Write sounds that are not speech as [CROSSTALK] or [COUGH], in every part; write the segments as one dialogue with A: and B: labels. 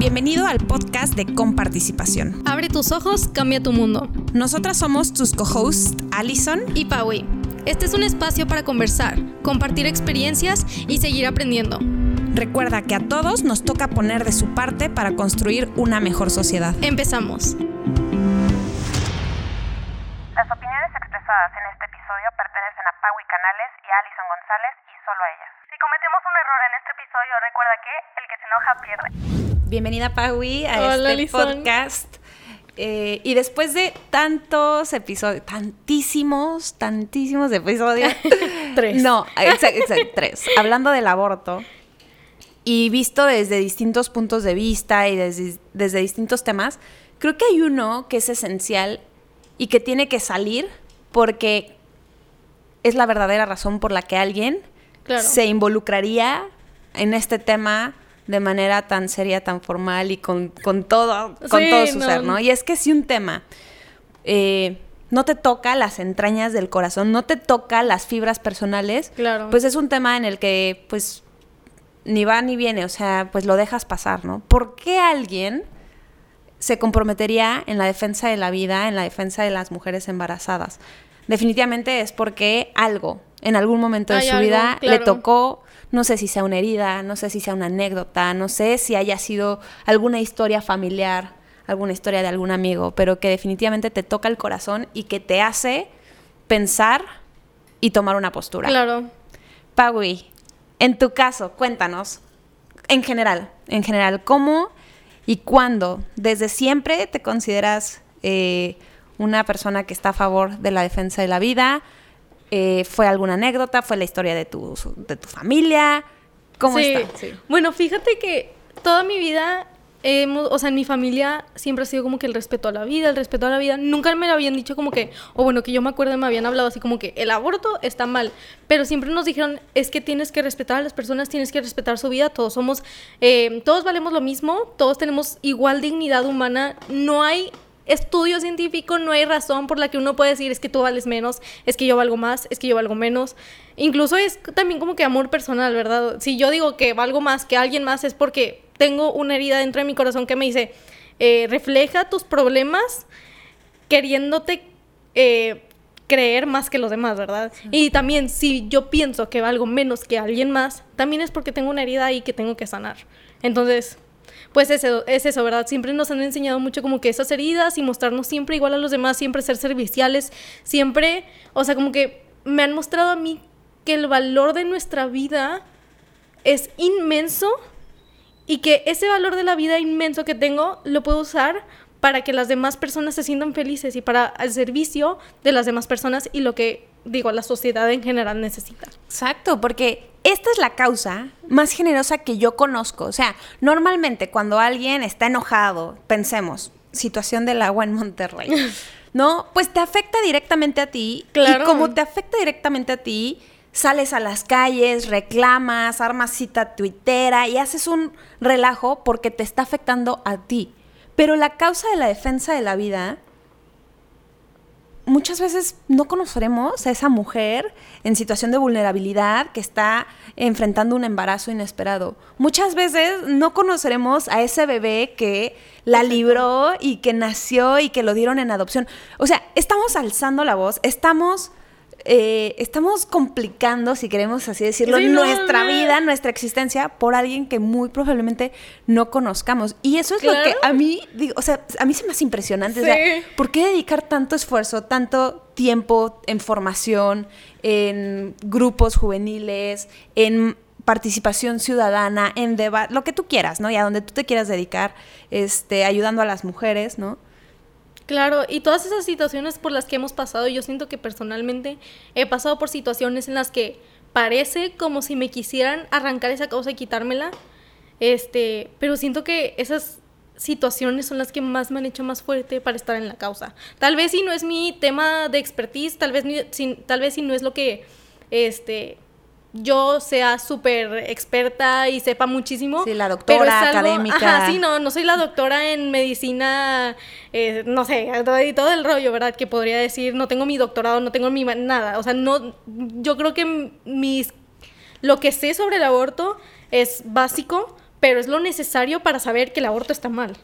A: Bienvenido al podcast de Comparticipación.
B: Abre tus ojos, cambia tu mundo.
A: Nosotras somos tus co-hosts, Allison
B: y Paui. Este es un espacio para conversar, compartir experiencias y seguir aprendiendo.
A: Recuerda que a todos nos toca poner de su parte para construir una mejor sociedad.
B: Empezamos.
C: Las opiniones expresadas en este episodio pertenecen Paui Canales y a Alison González y solo a ellas. Si cometemos un error en este episodio, recuerda que el que se enoja pierde.
A: Bienvenida Paui a este podcast. Eh, y después de tantos episodios, tantísimos, tantísimos episodios. [LAUGHS]
B: tres.
A: No, exacto, tres. Hablando del aborto y visto desde distintos puntos de vista y desde, desde distintos temas, creo que hay uno que es esencial y que tiene que salir porque es la verdadera razón por la que alguien se involucraría en este tema de manera tan seria, tan formal y con, todo, con todo su ser, ¿no? Y es que si un tema eh, no te toca las entrañas del corazón, no te toca las fibras personales, pues es un tema en el que, pues, ni va ni viene, o sea, pues lo dejas pasar, ¿no? ¿Por qué alguien se comprometería en la defensa de la vida, en la defensa de las mujeres embarazadas. Definitivamente es porque algo en algún momento de su vida le tocó, no sé si sea una herida, no sé si sea una anécdota, no sé si haya sido alguna historia familiar, alguna historia de algún amigo, pero que definitivamente te toca el corazón y que te hace pensar y tomar una postura.
B: Claro.
A: Paui, en tu caso, cuéntanos, en general, en general, ¿cómo y cuándo desde siempre te consideras eh, una persona que está a favor de la defensa de la vida. Eh, ¿Fue alguna anécdota? ¿Fue la historia de tu, de tu familia? ¿Cómo está?
B: Bueno, fíjate que toda mi vida o sea, en mi familia siempre ha sido como que el respeto a la vida, el respeto a la vida. Nunca me lo habían dicho como que, o bueno, que yo me acuerdo, me habían hablado así como que el aborto está mal. Pero siempre nos dijeron, es que tienes que respetar a las personas, tienes que respetar su vida. Todos somos, eh, todos valemos lo mismo, todos tenemos igual dignidad humana. No hay estudio científico, no hay razón por la que uno puede decir es que tú vales menos, es que yo valgo más, es que yo valgo menos. Incluso es también como que amor personal, ¿verdad? Si yo digo que valgo más que alguien más es porque tengo una herida dentro de mi corazón que me dice, eh, refleja tus problemas queriéndote eh, creer más que los demás, ¿verdad? Y también si yo pienso que valgo menos que alguien más, también es porque tengo una herida ahí que tengo que sanar. Entonces, pues eso, es eso, ¿verdad? Siempre nos han enseñado mucho como que esas heridas y mostrarnos siempre igual a los demás, siempre ser serviciales, siempre, o sea, como que me han mostrado a mí que el valor de nuestra vida es inmenso y que ese valor de la vida inmenso que tengo lo puedo usar para que las demás personas se sientan felices y para el servicio de las demás personas y lo que digo la sociedad en general necesita.
A: Exacto, porque esta es la causa más generosa que yo conozco. O sea, normalmente cuando alguien está enojado, pensemos, situación del agua en Monterrey, [LAUGHS] ¿no? Pues te afecta directamente a ti. Claro. Y como te afecta directamente a ti, sales a las calles, reclamas, armas cita tuitera y haces un relajo porque te está afectando a ti. Pero la causa de la defensa de la vida, muchas veces no conoceremos a esa mujer en situación de vulnerabilidad que está enfrentando un embarazo inesperado. Muchas veces no conoceremos a ese bebé que la libró y que nació y que lo dieron en adopción. O sea, estamos alzando la voz, estamos eh, estamos complicando, si queremos así decirlo, nuestra vida, nuestra existencia por alguien que muy probablemente no conozcamos. Y eso es lo que a mí, digo, o sea, a mí se me hace impresionante. O sea, ¿por qué dedicar tanto esfuerzo, tanto tiempo en formación, en grupos juveniles, en participación ciudadana, en debate, lo que tú quieras, ¿no? Y a donde tú te quieras dedicar, este, ayudando a las mujeres, ¿no?
B: Claro, y todas esas situaciones por las que hemos pasado, yo siento que personalmente he pasado por situaciones en las que parece como si me quisieran arrancar esa causa y quitármela, este, pero siento que esas situaciones son las que más me han hecho más fuerte para estar en la causa. Tal vez si no es mi tema de expertise, tal vez, si, tal vez si no es lo que, este, yo sea súper experta y sepa muchísimo.
A: Sí, la doctora académica.
B: Ajá, sí, no, no soy la doctora en medicina, eh, no sé, y todo el rollo, ¿verdad? Que podría decir, no tengo mi doctorado, no tengo mi nada. O sea, no, yo creo que mis, lo que sé sobre el aborto es básico, pero es lo necesario para saber que el aborto está mal.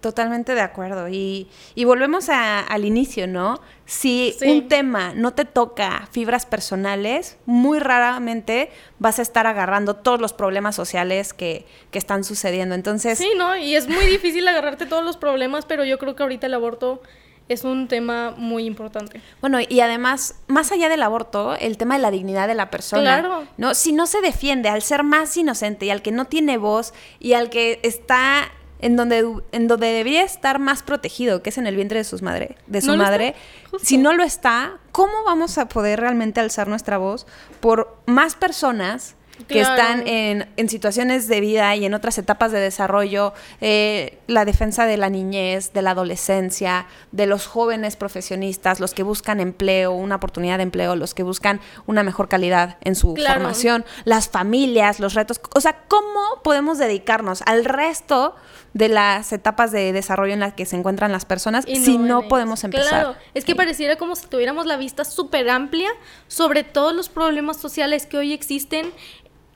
A: Totalmente de acuerdo. Y, y volvemos a- al inicio, ¿no? Si
B: Sí.
A: un tema no te toca fibras personales, muy raramente vas a estar agarrando todos los problemas sociales que, que están sucediendo. Entonces,
B: Sí, ¿no? Y es muy difícil agarrarte todos los problemas, pero yo creo que ahorita el aborto es un tema muy importante.
A: Bueno, y además, más allá del aborto, el tema de la dignidad de la persona.
B: Claro.
A: ¿no? Si no se defiende al ser más inocente y al que no tiene voz y al que está en donde, en donde debería estar más protegido, que es en el vientre de, sus madre, de su
B: No
A: madre, si no lo está, ¿cómo vamos a poder realmente alzar nuestra voz por más personas? que
B: Claro.
A: están en, en situaciones de vida y en otras etapas de desarrollo, eh, la defensa de la niñez, de la adolescencia, de los jóvenes profesionistas, los que buscan empleo, una oportunidad de empleo, los que buscan una mejor calidad en su
B: Claro.
A: formación, las familias, los retos. O sea, ¿cómo podemos dedicarnos al resto de las etapas de desarrollo en las que se encuentran las personas
B: Y
A: si no, podemos empezar?
B: Claro, es que pareciera como si tuviéramos la vista súper amplia sobre todos los problemas sociales que hoy existen,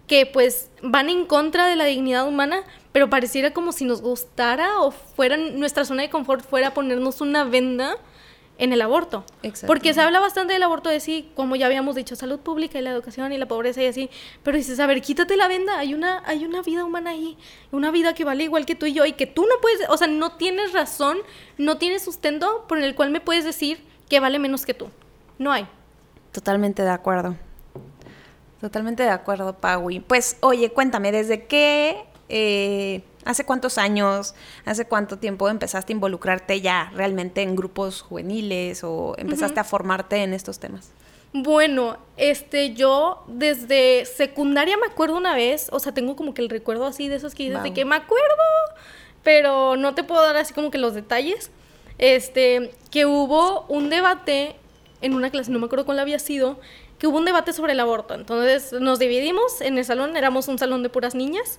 B: que pues van en contra de la dignidad humana, pero pareciera como si nos gustara o fuera nuestra zona de confort fuera ponernos una venda en el aborto.
A: Exacto.
B: Porque se habla bastante del aborto de sí, como ya habíamos dicho, salud pública y la educación y la pobreza y así, pero dices, a ver, quítate la venda, hay una, hay una vida humana ahí, una vida que vale igual que tú y yo y que tú no puedes, o sea, no tienes razón, no tienes sustento por el cual me puedes decir que vale menos que tú. No hay.
A: Totalmente de acuerdo. Totalmente de acuerdo, Paui. Pues, oye, cuéntame, ¿desde qué, eh, hace cuántos años, hace cuánto tiempo empezaste a involucrarte ya realmente en grupos juveniles o empezaste a formarte en estos temas?
B: Bueno, este, yo desde secundaria me acuerdo una vez, o sea, tengo como que el recuerdo así de esos que dices de que me acuerdo, pero no te puedo dar así como que los detalles. Este, que hubo un debate en una clase, no me acuerdo cuál había sido, que hubo un debate sobre el aborto. Entonces nos dividimos en el salón, éramos un salón de puras niñas.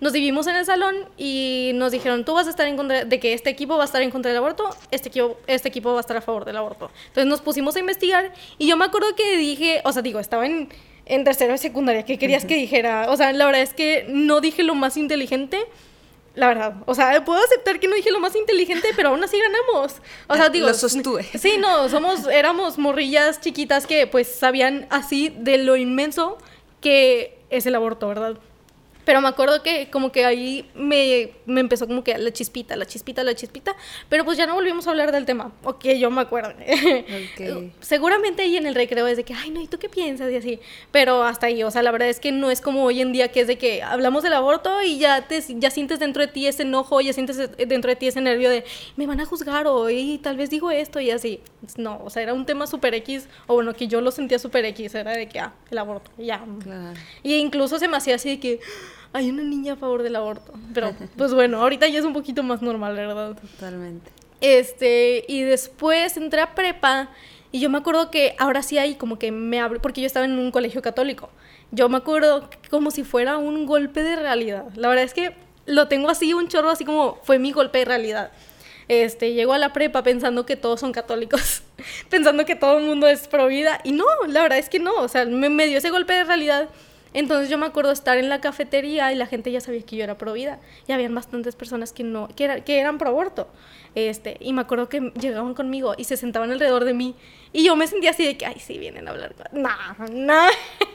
B: Nos dividimos en el salón y nos dijeron, tú vas a estar en contra de que este equipo va a estar en contra del aborto, este equipo, este equipo va a estar a favor del aborto. Entonces nos pusimos a investigar y yo me acuerdo que dije, o sea, digo, estaba en, en tercero de secundaria, ¿qué querías que dijera? O sea, la verdad es que no dije lo más inteligente. La verdad, o sea, puedo aceptar que no dije lo más inteligente, pero aún así ganamos. O sea, [LAUGHS] digo,
A: Lo sostuve. [LAUGHS]
B: Sí, no, somos, éramos morrillas chiquitas que pues sabían así de lo inmenso que es el aborto, ¿verdad? Pero me acuerdo que como que ahí me, me empezó como que la chispita, la chispita, la chispita, pero pues ya no volvimos a hablar del tema, ok, yo me acuerdo. [LAUGHS] Seguramente ahí en el recreo es de que, ay, no, ¿y tú qué piensas? Y así, pero hasta ahí, o sea, la verdad es que no es como hoy en día que es de que hablamos del aborto y ya, te, ya sientes dentro de ti ese enojo, ya sientes dentro de ti ese nervio de, me van a juzgar o y tal vez digo esto y así. No, o sea, era un tema súper X, o bueno, que yo lo sentía súper X, era de que, ah, el aborto, ya.
A: Claro.
B: Y incluso se me hacía así de que hay una niña a favor del aborto. Pero, [LAUGHS] pues bueno, ahorita ya es un poquito más normal, ¿verdad?
A: Totalmente.
B: Este, y después entré a prepa y yo me acuerdo que ahora sí hay como que me abre, porque yo estaba en un colegio católico. Yo me acuerdo como si fuera un golpe de realidad. La verdad es que lo tengo así, un chorro, así como fue mi golpe de realidad. Este, llego a la prepa pensando que todos son católicos, [LAUGHS] pensando que todo el mundo es pro vida, y no, la verdad es que no, o sea, me, me dio ese golpe de realidad. Entonces yo me acuerdo estar en la cafetería y la gente ya sabía que yo era pro vida, y habían bastantes personas que no, que, era- que eran pro aborto. Este, y me acuerdo que llegaban conmigo y se sentaban alrededor de mí. Y yo me sentía así de que, ay, sí, vienen a hablar. No, no.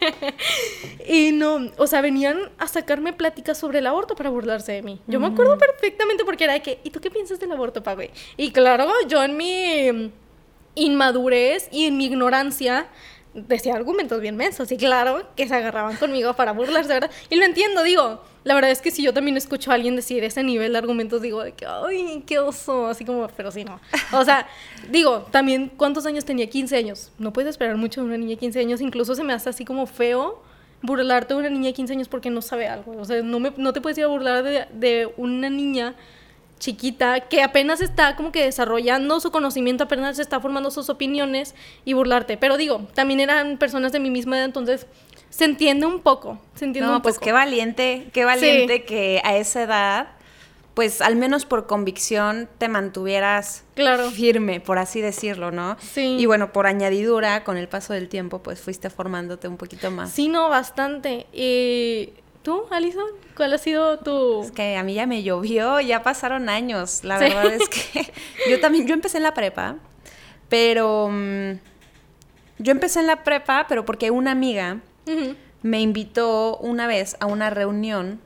B: [LAUGHS] y no, o sea, venían a sacarme pláticas sobre el aborto para burlarse de mí. Yo me acuerdo perfectamente porque era de que, ¿y tú qué piensas del aborto, pa, güey? Y claro, yo en mi inmadurez y en mi ignorancia decía argumentos bien mensos y claro que se agarraban conmigo para burlarse, ¿verdad? Y lo entiendo, digo, la verdad es que si yo también escucho a alguien decir ese nivel de argumentos, digo de que, ay, qué oso, así como, pero sí, no. O sea, digo, también, ¿cuántos años tenía? 15 años. No puedes esperar mucho de una niña de 15 años, incluso se me hace así como feo burlarte de una niña de 15 años porque no sabe algo. O sea, no, me, no te puedes ir a burlar de, de una niña chiquita que apenas está como que desarrollando su conocimiento, apenas está formando sus opiniones y burlarte. Pero digo, también eran personas de mi misma edad, entonces se entiende un poco. Se entiende
A: No,
B: un
A: pues
B: poco.
A: qué valiente, qué valiente que a esa edad, pues al menos por convicción te mantuvieras
B: Claro.
A: firme, por así decirlo, ¿no?
B: Sí.
A: Y bueno, por añadidura, con el paso del tiempo, pues fuiste formándote un poquito más.
B: Sí, no, bastante. Y ¿Tú, Alison? ¿Cuál ha sido tu...?
A: Es que a mí ya me llovió, ya pasaron años. La
B: Sí.
A: verdad es que [LAUGHS] yo también, yo empecé en la prepa, pero mm, yo empecé en la prepa, pero porque una amiga me invitó una vez a una reunión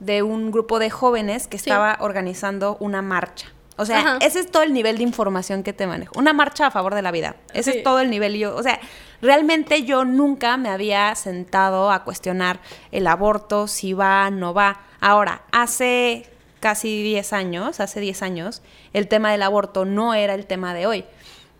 A: de un grupo de jóvenes que
B: Sí.
A: estaba organizando una marcha. O sea,
B: Ajá.
A: ese es todo el nivel de información que te manejo. Una marcha a favor de la vida. Ese
B: Sí.
A: es todo el nivel. Y Yo, o sea, realmente yo nunca me había sentado a cuestionar el aborto, si va, no va. Ahora, hace casi 10 años, hace 10 años, el tema del aborto no era el tema de hoy.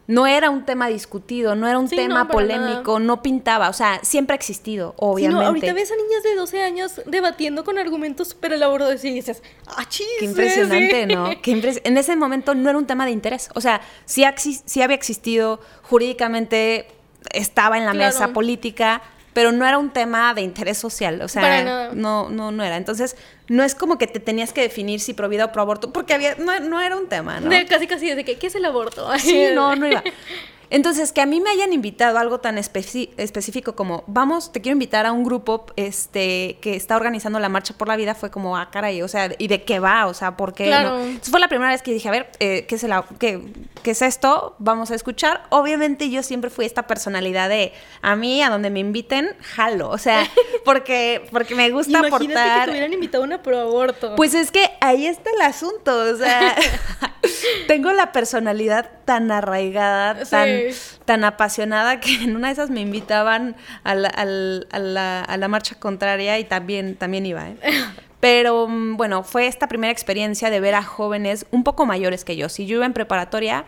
A: No era un tema discutido, no era un
B: Sí,
A: tema
B: no, para nada.
A: polémico, no pintaba, o sea, siempre ha existido,
B: Sí,
A: obviamente.
B: no, ahorita ves a niñas de 12 años debatiendo con argumentos súper elaborados y dices, ¡ah, chis!
A: Qué impresionante,
B: sí".
A: ¿no? [LAUGHS] Qué impres- en ese momento no era un tema de interés. O sea, sí, ha sí había existido, jurídicamente estaba en la
B: Claro.
A: mesa política, pero no era un tema de interés social. O sea, no, no, no era. Entonces, no es como que te tenías que definir si pro vida o pro aborto, porque había, no, no era un tema, ¿no?
B: De casi casi de que, ¿qué es el aborto?
A: Sí, no, no iba. [LAUGHS] Entonces, que a mí me hayan invitado a algo tan específico como, vamos, te quiero invitar a un grupo este, que está organizando la Marcha por la Vida, fue como, ah, caray, o sea, ¿y de qué va? O sea, ¿por qué?
B: Claro.
A: no? Entonces, fue la primera vez que dije, a ver, eh, ¿qué, es el au- qué, qué es esto? Vamos a escuchar. Obviamente yo siempre fui esta personalidad de, a mí, a donde me inviten, jalo. O sea, [LAUGHS] porque, porque me gusta
B: Imagínate
A: aportar...
B: que te hubieran invitado a una pro aborto.
A: Pues es que ahí está el asunto, o sea, [LAUGHS] tengo la personalidad tan arraigada,
B: Sí.
A: tan, tan apasionada que en una de esas me invitaban a la, al- a la- a la marcha contraria y también, también iba, ¿eh? [LAUGHS] Pero mm, bueno, fue esta primera experiencia de ver a jóvenes un poco mayores que yo. Si yo iba en preparatoria,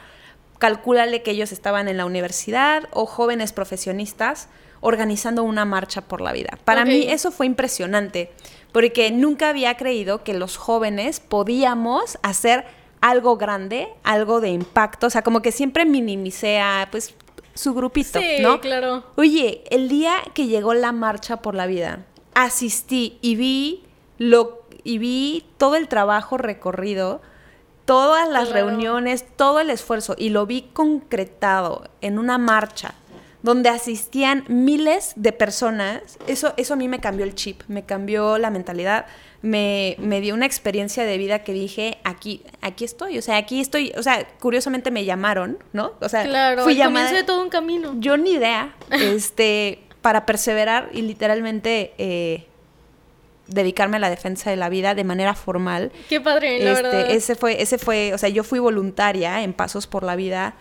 A: calcúlale que ellos estaban en la universidad o jóvenes profesionistas organizando una marcha por la vida. Para mí eso fue impresionante, porque nunca había creído que los jóvenes podíamos hacer algo grande, algo de impacto, o sea, como que siempre minimicé a, pues, su grupito,
B: sí,
A: ¿no?
B: claro.
A: Oye, el día que llegó la marcha por la vida, asistí y vi lo y vi todo el trabajo recorrido, todas las
B: Claro.
A: reuniones, todo el esfuerzo y lo vi concretado en una marcha donde asistían miles de personas. Eso eso a mí me cambió el chip, me cambió la mentalidad. Me, me dio una experiencia de vida que dije, aquí, aquí estoy, o sea, aquí estoy, o sea, curiosamente me llamaron, ¿no? O sea,
B: Claro,
A: fui llamada
B: comienzo de todo un camino.
A: yo ni idea, [LAUGHS] este, para perseverar y literalmente eh, dedicarme a la defensa de la vida de manera formal.
B: Qué padre, la verdad.
A: Este, ese fue, ese fue, o sea, yo fui voluntaria en Pasos por la Vida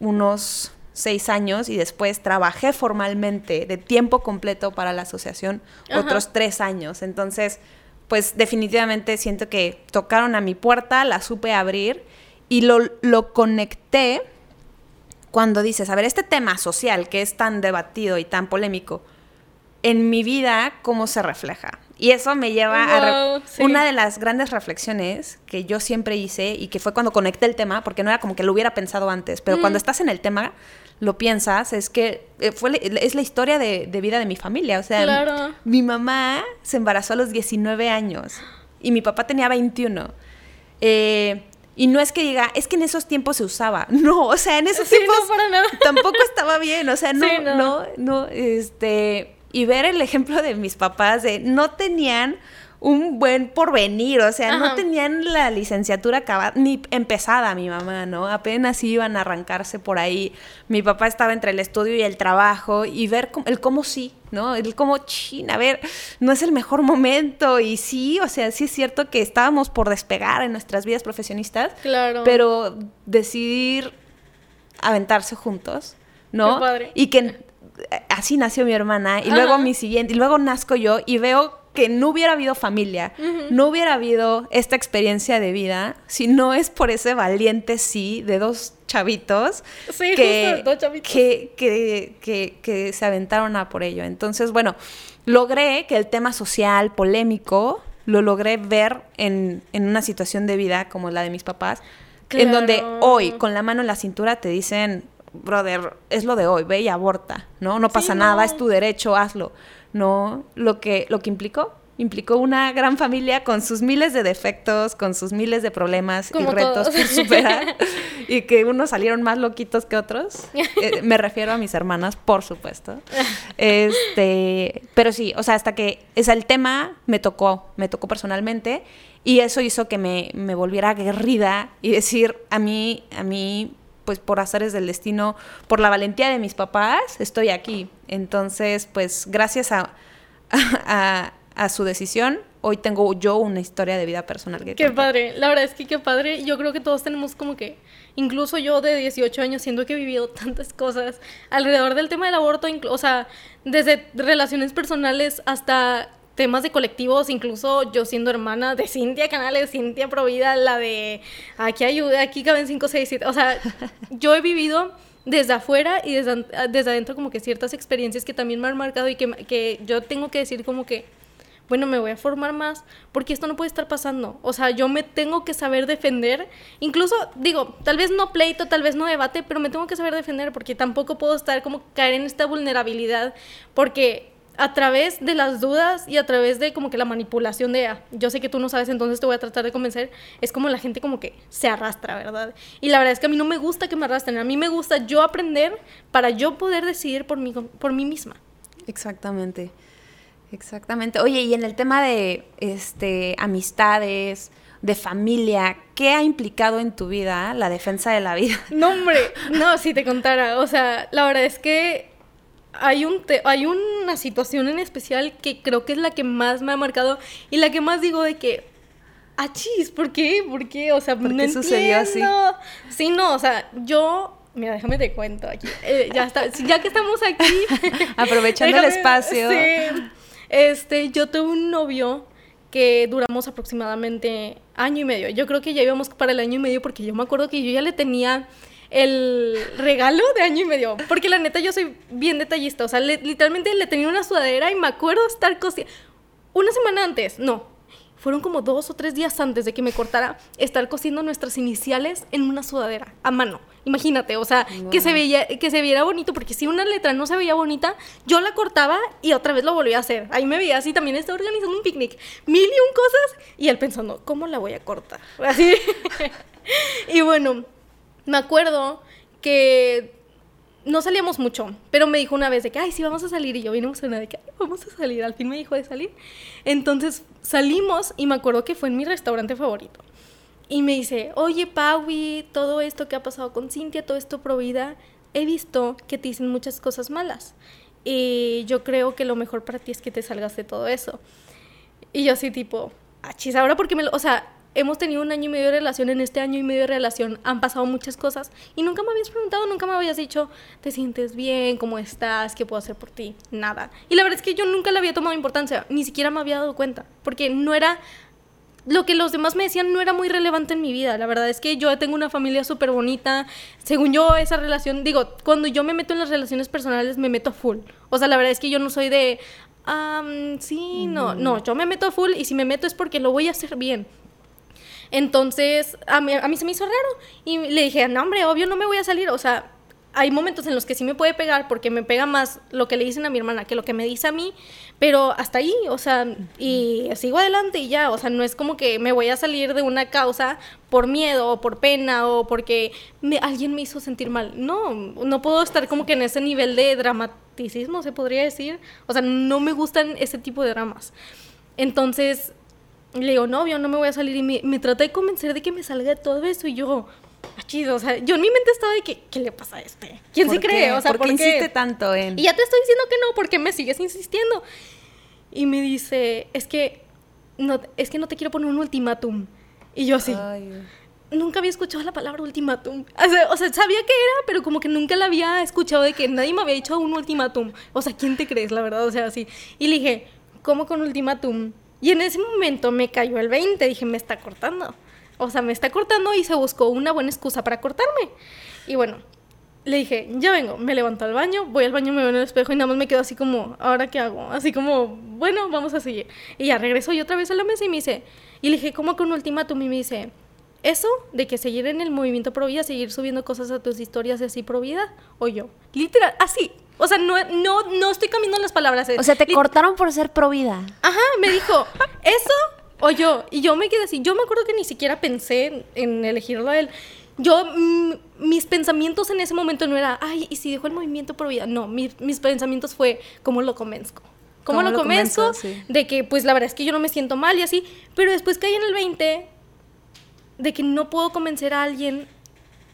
A: unos seis años y después trabajé formalmente de tiempo completo para la asociación
B: Ajá.
A: otros tres años. Entonces, pues definitivamente siento que tocaron a mi puerta, la supe abrir y lo, lo conecté cuando dices, a ver, este tema social que es tan debatido y tan polémico, en mi vida, ¿cómo se refleja? Y eso me lleva a...
B: sí.
A: Una de las grandes reflexiones que yo siempre hice y que fue cuando conecté el tema, porque no era como que lo hubiera pensado antes, pero
B: Mm.
A: cuando estás en el tema, lo piensas, es que eh, fue, es la historia de, de vida de mi familia. O sea,
B: Claro.
A: mi mamá se embarazó a los 19 años y mi papá tenía 21. Eh, y no es que diga, es que en esos tiempos se usaba. [LAUGHS] No, o sea, en esos
B: Sí,
A: tiempos
B: no, para nada. [LAUGHS]
A: tampoco estaba bien. O sea, no,
B: Sí,
A: no,
B: no.
A: no, este. Y ver el ejemplo de mis papás de no tenían un buen porvenir, o sea, no tenían la licenciatura acabada, ni empezada mi mamá, ¿no? Apenas iban a arrancarse por ahí. Mi papá estaba entre el estudio y el trabajo y ver cómo- el cómo sí, ¿no? El cómo, chin, a ver, no es el mejor momento y sí, o sea, sí es cierto que estábamos por despegar en nuestras vidas profesionistas,
B: Claro.
A: pero decidir aventarse juntos, ¿no?
B: Qué padre.
A: Y que así nació mi hermana y
B: Ajá.
A: luego mi siguiente y luego nazco yo y veo que no hubiera habido familia, no hubiera habido esta experiencia de vida si no es por ese valiente sí de dos chavitos
B: Sí,
A: que,
B: justo, dos chavitos.
A: que, que, que- que se aventaron a por ello. Entonces, bueno, logré que el tema social, polémico, lo logré ver en, en una situación de vida como la de mis papás, en donde hoy, con la mano en la cintura, te dicen, brother, es lo de hoy, ve y aborta, ¿no? No pasa
B: Sí,
A: nada,
B: no.
A: es tu derecho, hazlo. No, lo que, lo que implicó, implicó una gran familia con sus miles de defectos, con sus miles de problemas
B: Como
A: y retos
B: todos.
A: por superar, [LAUGHS] y que unos salieron más loquitos que otros. Eh, me refiero a mis hermanas, por supuesto. Este, pero sí, o sea, hasta que, sea, el tema me tocó, me tocó personalmente, y eso hizo que me, me volviera aguerrida y decir, a mí, a mí, pues por azares del destino, por la valentía de mis papás, estoy aquí. Entonces, pues gracias a, [LAUGHS] a, a su decisión, hoy tengo yo una historia de vida personal. Que
B: Qué
A: contar.
B: padre, la verdad es que qué padre. Yo creo que todos tenemos como que, incluso yo de 18 años, siento que he vivido [LAUGHS] tantas cosas alrededor del tema del aborto, o sea, desde relaciones personales hasta temas de colectivos, incluso yo siendo hermana de Cintia Canales, Cintia Provida, la de aquí ayuda, aquí caben 5, 6, 7, o sea, [LAUGHS] yo he vivido desde afuera y desde, desde adentro como que ciertas experiencias que también me han marcado y que, que yo tengo que decir como que bueno, me voy a formar más porque esto no puede estar pasando. O sea, yo me tengo que saber defender. Incluso, digo, tal vez no pleito, tal vez no debate, pero me tengo que saber defender porque tampoco puedo estar como caer en esta vulnerabilidad porque a través de las dudas y a través de como que la manipulación de, ah, yo sé que tú no sabes, entonces te voy a tratar de convencer, es como la gente como que se arrastra, ¿verdad? Y la verdad es que a mí no me gusta que me arrastren, a mí me gusta yo aprender para yo poder decidir por mí, por mí misma.
A: Exactamente. Exactamente. Oye, y en el tema de este amistades, de familia, ¿qué ha implicado en tu vida la defensa de la vida?
B: No, hombre, [LAUGHS] no, si te contara, o sea, la verdad es que hay, un te- hay una situación en especial que creo que es la que más me ha marcado y la que más digo de que, ah, chis, ¿por qué? ¿Por qué? O sea,
A: ¿Por
B: no
A: qué sucedió así?
B: Sí, no, o sea, yo, mira, déjame te cuento aquí, eh, ya está, ya que estamos aquí. [LAUGHS]
A: Aprovechando el espacio.
B: Sí, este, yo tuve un novio que duramos aproximadamente año y medio. Yo creo que ya íbamos para el año y medio porque yo me acuerdo que yo ya le tenía el regalo de año y medio. Porque la neta yo soy bien detallista. O sea, le- literalmente le tenía una sudadera y me acuerdo estar cosiendo. Una semana antes, no. Fueron como dos o tres días antes de que me cortara estar cosiendo nuestras iniciales en una sudadera a mano. Imagínate, o sea, que se veía, que se viera bonito, porque si una letra no se veía bonita, yo la cortaba y otra vez lo volvía a hacer. Ahí me veía así, también estaba organizando un picnic, mil y un cosas, y él pensando, ¿cómo la voy a cortar? [LAUGHS] Así. [LAUGHS] y bueno, me acuerdo que no salíamos mucho, pero me dijo una vez de que, ay, sí, vamos a salir. Y yo vine emocionada de que, "Ay, vamos a salir. Al fin me dijo de salir. Entonces salimos y me acuerdo que fue en mi restaurante favorito. Y me dice, oye, Paui, todo esto que ha pasado con Cintia, todo esto pro he visto que te dicen muchas cosas malas. Y yo creo que lo mejor para ti es que te salgas de todo eso. Y yo así tipo, achis, ahora porque me lo... O sea, hemos tenido un año y medio de relación, en este año y medio de relación han pasado muchas cosas y nunca me habías preguntado, nunca me habías dicho, ¿te sientes bien? ¿Cómo estás? ¿Qué puedo hacer por ti? Nada. Y la verdad es que yo nunca le había tomado importancia, ni siquiera me había dado cuenta, porque no era... Lo que los demás me decían no era muy relevante en mi vida. La verdad es que yo tengo una familia súper bonita. Según yo, esa relación, digo, cuando yo me meto en las relaciones personales, me meto full. O sea, la verdad es que yo no soy de, "Am, sí, no, no, yo me meto full y si me meto es porque lo voy a hacer bien. Entonces, a mí, a mí se me hizo raro. Y le dije, no, hombre, obvio no me voy a salir. O sea, hay momentos en los que sí me puede pegar porque me pega más lo que le dicen a mi hermana que lo que me dice a mí. Pero hasta ahí, o sea, y sigo adelante y ya. O sea, no es como que me voy a salir de una causa por miedo o por pena o porque alguien me hizo sentir mal. No, no puedo estar como que en ese nivel de dramaticismo, se podría decir. O sea, no me gustan ese tipo de dramas. Entonces, le digo, no, yo no me voy a salir. Y me, me trata de convencer de que me salga de todo eso. Y yo, ah, chido, o sea, yo en mi mente estaba de que, ¿qué le pasa a este? ¿Quién se
A: ¿Por
B: cree? O sea,
A: ¿por
B: ¿por qué?
A: insiste tanto en...?
B: Y ya te estoy diciendo que no, ¿por qué me sigues insistiendo? Y me dice, es que no, es que no te quiero poner un ultimátum. Y yo así,
A: Ay,
B: nunca había escuchado la palabra ultimátum. O sea, o sea, sabía que era, pero como que nunca la había escuchado de que nadie me había dicho un ultimátum. O sea, ¿quién te crees, la verdad? O sea, así. Y le dije, ¿cómo con ultimátum? Y en ese momento me cayó el 20, dije, me está cortando. O sea, me está cortando y se buscó una buena excusa para cortarme. Y bueno, le dije, ya vengo, me levanto al baño, voy al baño, me veo en el espejo y nada más me quedo así como, ¿ahora qué hago? Así como, bueno, vamos a seguir. Y ya regreso yo otra vez a la mesa y me dice, y le dije, ¿cómo con ultimátum? Y me dice, eso de que seguir en el movimiento pro vida, seguir subiendo cosas a tus historias y así pro vida, o yo. Literal, así. O sea, no, no, no estoy cambiando las palabras.
A: O sea, te cortaron por ser pro vida.
B: Ajá, me dijo, ¿eso o yo? Y yo me quedé así. Yo me acuerdo que ni siquiera pensé en, en elegirlo a él. Yo, mm, mis pensamientos en ese momento no era, ay, ¿y si dejo el movimiento por vida? No, mi- mis pensamientos fue, ¿cómo lo convenzco? ¿Cómo,
A: ¿Cómo
B: lo
A: lo
B: convenzo?
A: convenzo? Sí.
B: De que, pues, la verdad es que yo no me siento mal y así. Pero después caí en el 20 de que no puedo convencer a alguien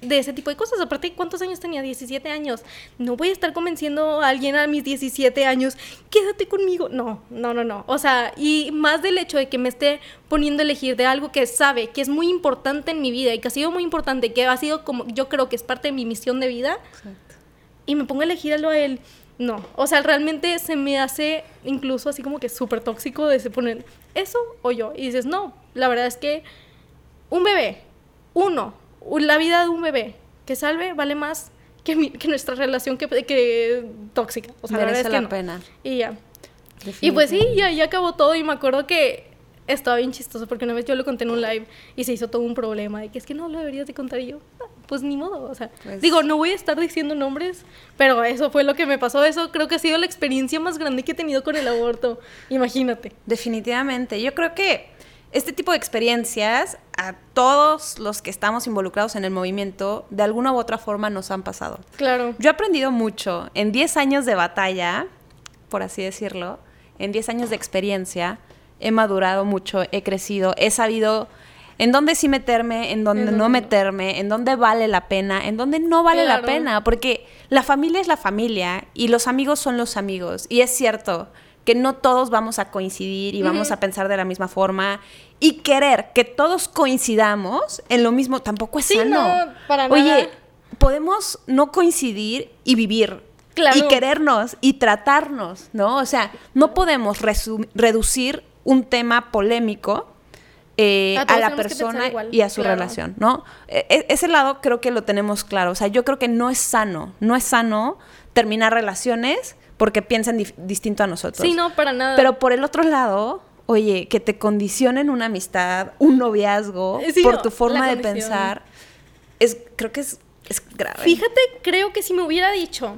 B: de ese tipo de cosas. Aparte, ¿cuántos años tenía? 17 años. No voy a estar convenciendo a alguien a mis 17 años, quédate conmigo. No, no, no, no. O sea, y más del hecho de que me esté poniendo a elegir de algo que sabe que es muy importante en mi vida y que ha sido muy importante, que ha sido como, yo creo que es parte de mi misión de vida, y me pongo a elegirlo a él. No, o sea, realmente se me hace incluso así como que súper tóxico de se poner eso o yo. Y dices, no, la verdad es que un bebé, uno, la vida de un bebé que salve vale más que, mi- que nuestra relación que, que tóxica. O sea, la
A: Merece
B: verdad es
A: la
B: que no.
A: pena.
B: Y ya. Y pues sí, ya, ya acabó todo y me acuerdo que estaba bien chistoso porque una vez yo lo conté en un live y se hizo todo un problema de que es que no lo deberías de contar y yo, "Ah, pues ni modo, o sea,
A: Pues-
B: digo, no voy a estar diciendo nombres, pero eso fue lo que me pasó, eso creo que ha sido la experiencia más grande que he tenido con el aborto, imagínate.
A: Definitivamente. Yo creo que este tipo de experiencias a todos los que estamos involucrados en el movimiento, de alguna u otra forma nos han pasado.
B: Claro.
A: Yo he aprendido mucho en 10 años de batalla, por así decirlo, en 10 años de experiencia, he madurado mucho, he crecido, he sabido en dónde sí meterme, en dónde
B: En
A: no
B: dónde no.
A: meterme, en dónde vale la pena, en dónde no vale la pena, porque la familia es la familia y los amigos son los amigos. Y es cierto que no todos vamos a coincidir y vamos a pensar de la misma forma y querer que todos coincidamos en lo mismo tampoco es
B: Sí,
A: sano.
B: no, para
A: Oye,
B: nada.
A: podemos no coincidir y vivir.
B: Claro.
A: Y querernos y tratarnos, ¿no? O sea, no podemos reducir un tema polémico eh,
B: A
A: a, la persona y a su
B: claro.
A: relación, ¿no? E- e- ese lado creo que lo tenemos claro. O sea, yo creo que no es sano, no es sano terminar relaciones porque piensan distinto a nosotros.
B: Sí, no, para nada.
A: Pero por el otro lado, oye, que te condicionen una amistad, un noviazgo,
B: Eh, sí,
A: por tu forma de pensar, es, creo que es, es grave.
B: Fíjate, creo que si me hubiera dicho,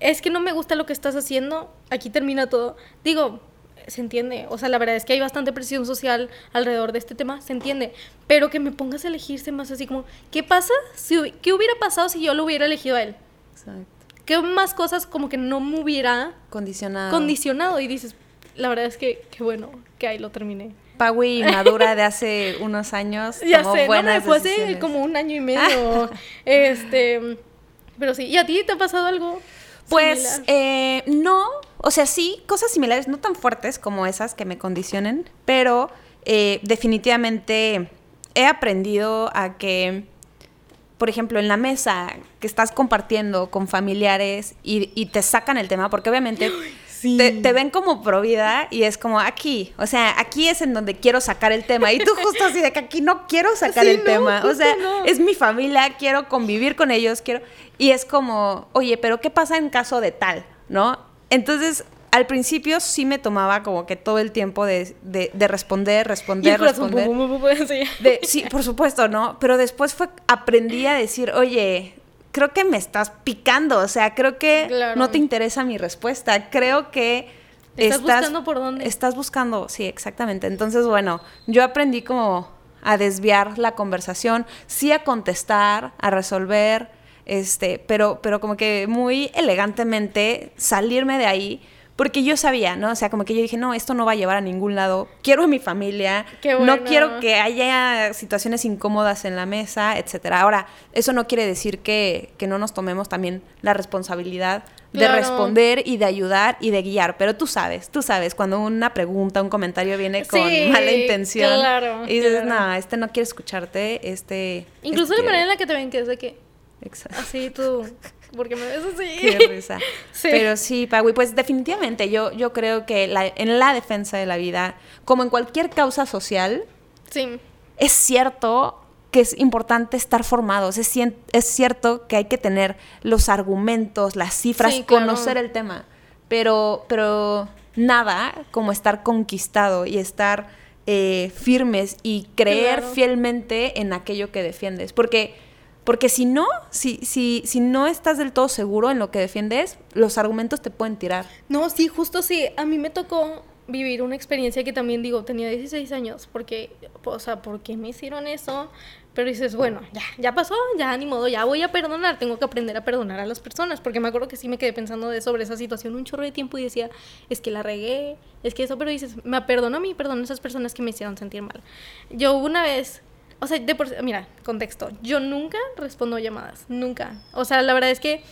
B: es que no me gusta lo que estás haciendo, aquí termina todo. Digo, se entiende. O sea, la verdad es que hay bastante presión social alrededor de este tema, se entiende. Pero que me pongas a elegirse más así como, ¿qué pasa? Si, ¿Qué hubiera pasado si yo lo hubiera elegido a él?
A: Exacto.
B: ¿Qué más cosas como que no me hubiera
A: Condicionado.
B: condicionado? Y dices, la verdad es que, qué bueno que ahí lo terminé.
A: Paui Madura de hace unos años [LAUGHS]
B: Ya
A: tomó
B: sé, no me
A: buenas
B: fue hace
A: decisiones.
B: como un año y [LAUGHS] medio. este, pero sí, ¿y a ti te ha pasado algo?
A: Pues eh, no, o sea, sí, cosas similares, no tan fuertes como esas que me condicionen, pero eh, definitivamente he aprendido a que, por ejemplo, en la mesa que estás compartiendo con familiares y, y te sacan el tema, porque obviamente te, te ven como pro vida y es como aquí, o sea, aquí es en donde quiero sacar el tema y tú [LAUGHS] justo así de que aquí no quiero sacar
B: Sí,
A: el
B: no,
A: tema, o sea,
B: no.
A: es mi familia, quiero convivir con ellos, quiero... Y es como, oye, pero ¿qué pasa en caso de tal? ¿No? Entonces, al principio sí me tomaba como que todo el tiempo de, de- de responder, responder, responder.
B: pum, pum, pum, pum, [LAUGHS] sí.
A: De- sí, por supuesto, ¿no? Pero después fue, aprendí a decir, oye, creo que me estás picando, o sea, creo que
B: Claro.
A: no te interesa mi respuesta, creo que...
B: Estás buscando por dónde.
A: Estás buscando, sí, exactamente. Entonces, bueno, yo aprendí como a desviar la conversación, sí a contestar, a resolver, este, pero, pero como que muy elegantemente salirme de ahí, porque yo sabía, ¿no? O sea, como que yo dije, no, esto no va a llevar a ningún lado, quiero a mi familia,
B: Qué
A: no
B: bueno.
A: quiero que haya situaciones incómodas en la mesa, etcétera. Ahora, eso no quiere decir que, que no nos tomemos también la responsabilidad de
B: Claro.
A: responder y de ayudar y de guiar, pero tú sabes, tú sabes, cuando una pregunta, un comentario viene con
B: Sí,
A: mala intención
B: claro,
A: y dices,
B: claro.
A: no, este no quiere escucharte, este...
B: Incluso
A: este
B: la manera en la que te ven, que es de que,
A: Exacto.
B: así tú, [LAUGHS] porque me ves así.
A: Qué risa. [LAUGHS]
B: Sí.
A: Pero sí, Pagui, pues definitivamente yo, yo creo que la- en la defensa de la vida, como en cualquier causa social,
B: Sí,
A: es cierto que es importante estar formados, es, es cierto que hay que tener los argumentos, las cifras,
B: Sí, claro.
A: conocer el tema, pero, pero nada como estar conquistado y estar eh, firmes y creer
B: Claro.
A: fielmente en aquello que defiendes, porque Porque si no, si, si, si no estás del todo seguro en lo que defiendes, los argumentos te pueden tirar.
B: No, sí, justo sí. A mí me tocó vivir una experiencia que también digo, tenía 16 años, porque, o sea, ¿por qué me hicieron eso? Pero dices, bueno, ya, ya pasó, ya ni modo, ya voy a perdonar, tengo que aprender a perdonar a las personas, porque me acuerdo que sí me quedé pensando sobre esa situación un chorro de tiempo y decía, es que la regué, es que eso, pero dices, me perdono a mí, perdono a esas personas que me hicieron sentir mal. Yo una vez, o sea, de por, mira, contexto, yo nunca respondo llamadas, nunca. O sea, la verdad es que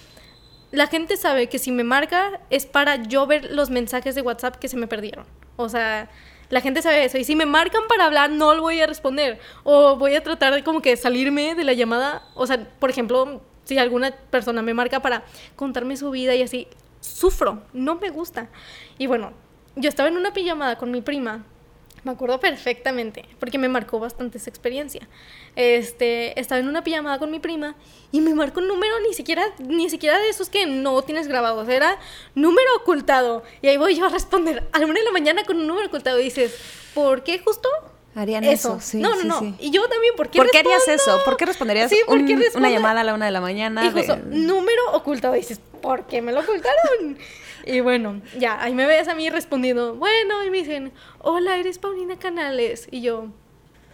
B: la gente sabe que si me marca es para yo ver los mensajes de WhatsApp que se me perdieron. O sea, la gente sabe eso. Y si me marcan para hablar, no lo voy a responder. O voy a tratar de como que salirme de la llamada. O sea, por ejemplo, si alguna persona me marca para contarme su vida y así, sufro, no me gusta. Y bueno, yo estaba en una pijamada con mi prima me acuerdo perfectamente, porque me marcó bastante esa experiencia. Este, estaba en una pijamada con mi prima y me marcó un número ni siquiera, ni siquiera de esos que no tienes grabados, era número ocultado. Y ahí voy yo a responder a la una de la mañana con un número ocultado y dices, ¿por qué justo?
A: Harían eso, sí.
B: No, no, no. Y yo también, ¿por qué
A: ¿Por qué harías eso? ¿Por qué responderías sí, ¿por qué una llamada a la una de la mañana?
B: Y justo, número ocultado. Y dices, ¿por qué me lo ocultaron? Y bueno, ya, ahí me ves a mí respondiendo, bueno, y me dicen, hola, eres Paulina Canales. Y yo,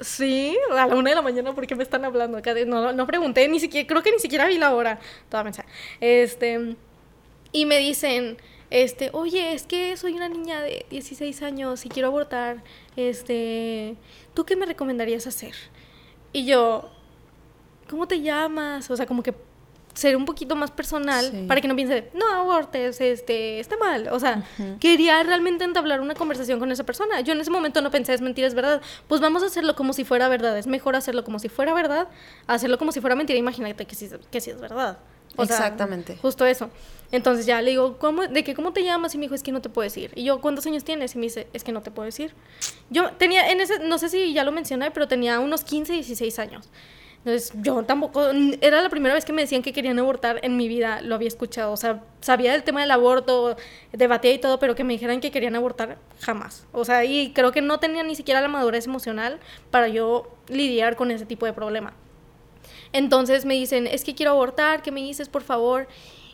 B: sí, a la una de la mañana, ¿por qué me están hablando? Acá no, no pregunté, ni siquiera, creo que ni siquiera vi la hora, toda mensaje. Este, y me dicen, este, oye, es que soy una niña de 16 años y quiero abortar, este, ¿tú qué me recomendarías hacer? Y yo, ¿cómo te llamas? O sea, como que ser un poquito más personal para que no piense, no abortes, este, está mal. O sea, quería realmente entablar una conversación con esa persona. Yo en ese momento no pensé, es mentira, es verdad. Pues vamos a hacerlo como si fuera verdad. Es mejor hacerlo como si fuera verdad, hacerlo como si fuera mentira. Imagínate que sí, que sí es verdad.
A: Exactamente.
B: justo eso. Entonces ya le digo, ¿cómo, ¿de qué cómo te llamas? Y me dijo, es que no te puedo decir. Y yo, ¿cuántos años tienes? Y me dice, es que no te puedo decir. Yo tenía, en ese, no sé si ya lo mencioné, pero tenía unos 15, 16 años. Entonces, yo tampoco, era la primera vez que me decían que querían abortar en mi vida, lo había escuchado, o sea, sabía del tema del aborto, debatía y todo, pero que me dijeran que querían abortar, jamás. O sea, y creo que no tenía ni siquiera la madurez emocional para yo lidiar con ese tipo de problema. Entonces me dicen, es que quiero abortar, ¿qué me dices, por favor?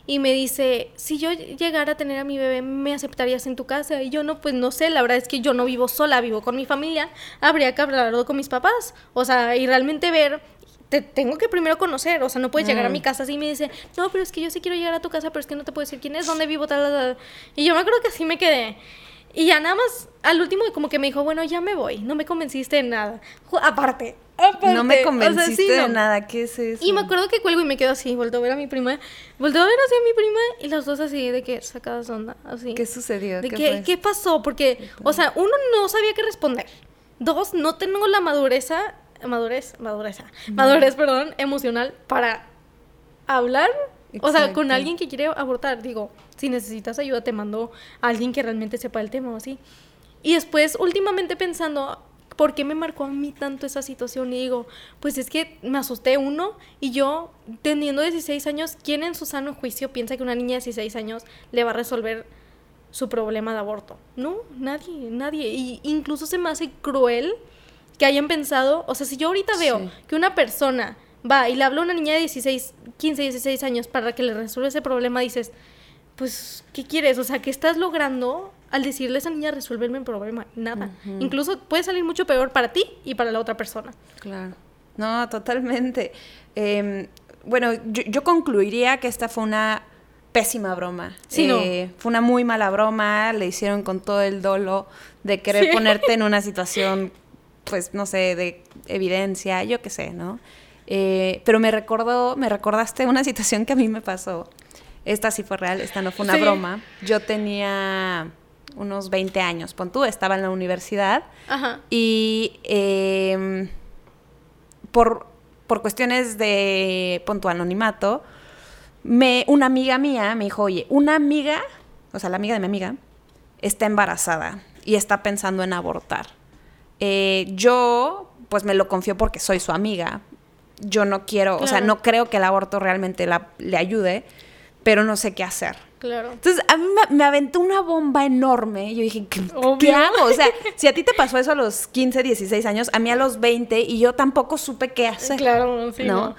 B: y me dice, si yo llegara a tener a mi bebé, ¿me aceptarías en tu casa? Y yo no, pues no sé, la verdad es que yo no vivo sola, vivo con mi familia, habría que hablarlo con mis papás, o sea, y realmente ver te tengo que primero conocer, o sea, no puedes llegar a mi mm. casa así y me dice, no, pero es que yo sí quiero llegar a tu casa, pero es que no te puedo decir quién es, dónde vivo, tal, tal. Y yo me acuerdo que así me quedé. Y ya nada más, al último como que me dijo, bueno, ya me voy, no me convenciste de nada. Aparte, aparte.
A: No me convenciste de nada, ¿qué es eso?
B: Y me acuerdo que cuelgo y me quedo así, vuelto a ver a mi prima, vuelto a ver así a mi prima y las dos así de que sacadas onda, así.
A: ¿Qué sucedió?
B: De ¿Qué, ¿qué pasó? Porque, o sea, uno no sabía qué responder. Dos, no tengo la madureza madurez, madurez, madurez, perdón, emocional para hablar, o sea, con alguien que quiere abortar, digo, si necesitas ayuda te mando a alguien que realmente sepa el tema o así. Y después, últimamente pensando, ¿por qué me marcó a mí tanto esa situación? Y digo, pues es que me asusté uno y yo, teniendo 16 años, ¿quién en su sano juicio piensa que una niña de 16 años le va a resolver su problema de aborto? No, nadie, nadie. Y incluso se me hace cruel que hayan pensado, o sea, si yo ahorita veo que una persona va y le habla a una niña de 16, 15, 16 años para que le resuelva ese problema, dices, pues, ¿qué quieres? O sea, ¿qué estás logrando al decirle a esa niña resolverme el problema? Nada. Incluso puede salir mucho peor para ti y para la otra persona.
A: Claro. No, totalmente. Em, bueno, yo, concluiría que esta fue una pésima broma.
B: Sí, no.
A: Eh, fue una muy mala broma, le hicieron con todo el dolo de querer ponerte en [LAUGHS] una situación pues, no sé, de evidencia, yo qué sé, ¿no? Eh, pero me recordó, me recordaste una situación que a mí me pasó. Esta sí fue real, esta no fue una broma. Yo tenía unos 20 años, pon tú, estaba en la universidad Ajá. y em, por, por cuestiones de, pon anonimato, me, una amiga mía me dijo, oye, una amiga, o sea, la amiga de mi amiga, está embarazada y está pensando en abortar. Eh, yo, pues me lo confío porque soy su amiga. Yo no quiero, o sea, no creo que el aborto realmente la, le ayude, pero no sé qué hacer.
B: Claro.
A: Entonces, a mí me, aventó una bomba enorme. Yo dije, ¿qué, hago? O sea, [LAUGHS] si a ti te pasó eso a los 15, 16 años, a mí a los 20, y yo tampoco supe qué hacer.
B: Claro, sí.
A: ¿no?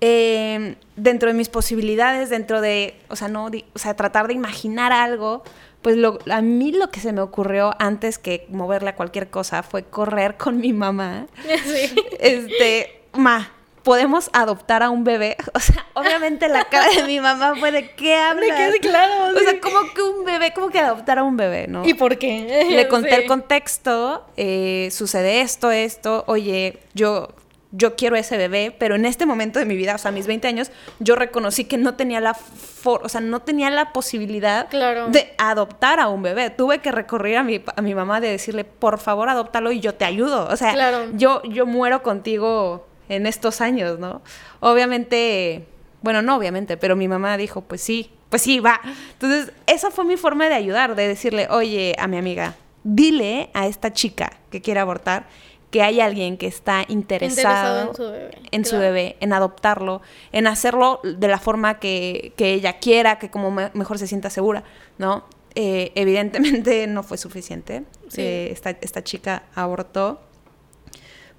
A: eh, dentro de mis posibilidades, dentro de, o sea, no, o sea, tratar de imaginar algo, pues lo, a mí lo que se me ocurrió antes que moverle a cualquier cosa fue correr con mi mamá.
B: Sí.
A: Este, ma, podemos adoptar a un bebé. [LAUGHS] O sea, obviamente la cara de mi mamá fue de qué hablas.
B: qué? Claro,
A: O
B: sí.
A: sea, como que un bebé, como que adoptar a un bebé, ¿no?
B: ¿Y por qué?
A: Le conté
B: Sí.
A: el contexto, eh, sucede esto, esto, oye, yo, yo quiero ese bebé, pero en este momento de mi vida, o sea, a mis 20 años, yo reconocí que no tenía la, for- o sea, no tenía la posibilidad
B: Claro.
A: de adoptar a un bebé. Tuve que recurrir a mi, a mi mamá de decirle, por favor, adóptalo y yo te ayudo. O sea,
B: Claro.
A: yo, yo muero contigo en estos años, ¿no? Obviamente, bueno, no obviamente, pero mi mamá dijo, pues sí, pues sí, va. Entonces, esa fue mi forma de ayudar, de decirle, oye, a mi amiga, dile a esta chica que quiere abortar que hay alguien que está interesado,
B: Interesado en su bebé,
A: en su bebé, en adoptarlo, en hacerlo de la forma que, que ella quiera, que como me- mejor se sienta segura, ¿no? Eh, evidentemente [LAUGHS] no fue suficiente.
B: Sí.
A: Eh, esta, esta chica abortó,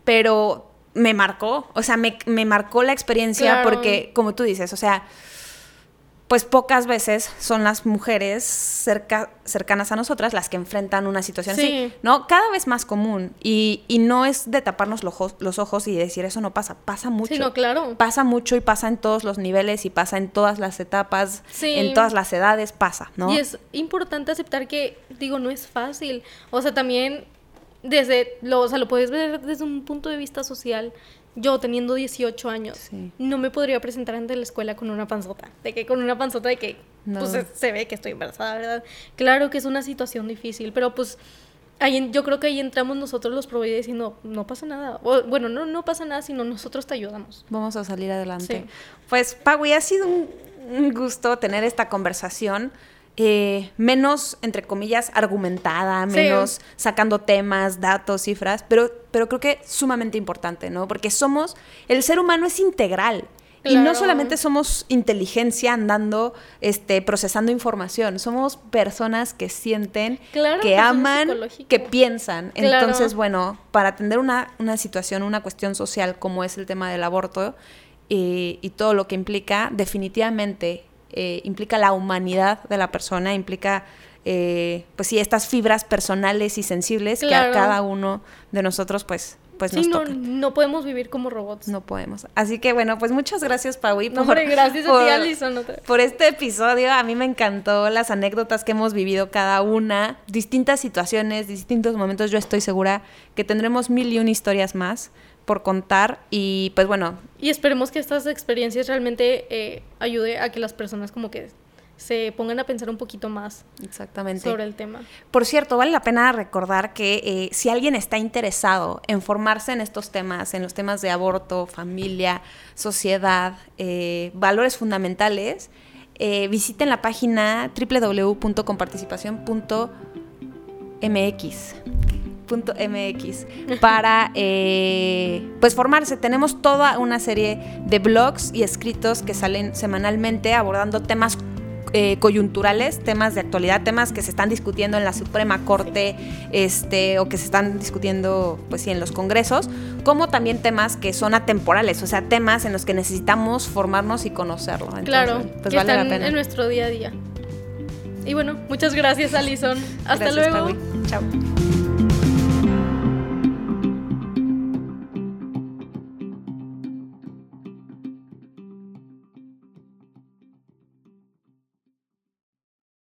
A: pero me marcó, o sea, me, me marcó la experiencia
B: Claro.
A: porque, como tú dices, o sea, pues pocas veces son las mujeres cerca, cercanas a nosotras las que enfrentan una situación
B: Sí.
A: así, ¿no? Cada vez más común y, y no es de taparnos los ojos, los ojos y decir eso no pasa, pasa mucho.
B: Sí, no, claro.
A: Pasa mucho y pasa en todos los niveles y pasa en todas las etapas,
B: Sí.
A: en todas las edades, pasa, ¿no?
B: Y es importante aceptar que, digo, no es fácil. O sea, también desde, lo, o sea, lo puedes ver desde un punto de vista social. Yo teniendo 18 años,
A: Sí.
B: no me podría presentar ante la escuela con una panzota. De que con una panzota de que,
A: No.
B: pues se, ve que estoy embarazada, ¿verdad? Claro que es una situación difícil, pero pues ahí yo creo que ahí entramos nosotros los proveedores y no, no pasa nada. O, bueno, no, no pasa nada, sino nosotros te ayudamos.
A: Vamos a salir adelante.
B: Sí.
A: Pues, Pagui, ha sido un gusto tener esta conversación. Eh, menos, entre comillas, argumentada,
B: Sí.
A: menos sacando temas, datos, cifras, pero, pero creo que sumamente importante, ¿no? Porque somos, el ser humano es integral. Y no solamente somos inteligencia andando, este, procesando información, somos personas que sienten,
B: Claro,
A: que aman, que piensan.
B: Claro.
A: Entonces, bueno, para atender una, una situación, una cuestión social como es el tema del aborto eh, y todo lo que implica, definitivamente eh, implica la humanidad de la persona, implica, eh, pues sí, estas fibras personales y sensibles que a cada uno de nosotros, pues, pues
B: sí,
A: nos
B: no,
A: tocan.
B: no podemos vivir como robots.
A: No podemos. Así que bueno, pues muchas gracias, Paui,
B: No, hombre, gracias a ti, Alison, otra vez.
A: por este episodio. A mí me encantó las anécdotas que hemos vivido cada una, distintas situaciones, distintos momentos. Yo estoy segura que tendremos mil y una historias más por contar. Y pues bueno,
B: Y esperemos que estas experiencias realmente eh, ayude a que las personas como que se pongan a pensar un poquito más
A: exactamente.
B: sobre el tema.
A: Por cierto, vale la pena recordar que eh, si alguien está interesado en formarse en estos temas, en los temas de aborto, familia, sociedad, eh, valores fundamentales, eh, visiten la página www.comparticipación.mx para eh, pues formarse. Tenemos toda una serie de blogs y escritos que salen semanalmente abordando temas eh, coyunturales, temas de actualidad, temas que se están discutiendo en la Suprema Corte, este, o que se están discutiendo, pues sí, en los congresos, como también temas que son atemporales, o sea, temas en los que necesitamos formarnos y conocerlo. Entonces,
B: claro,
A: pues
B: que
A: vale la pena.
B: en nuestro día a día. Y bueno, muchas gracias, Alison. Hasta
A: Gracias,
B: luego.
A: Chao.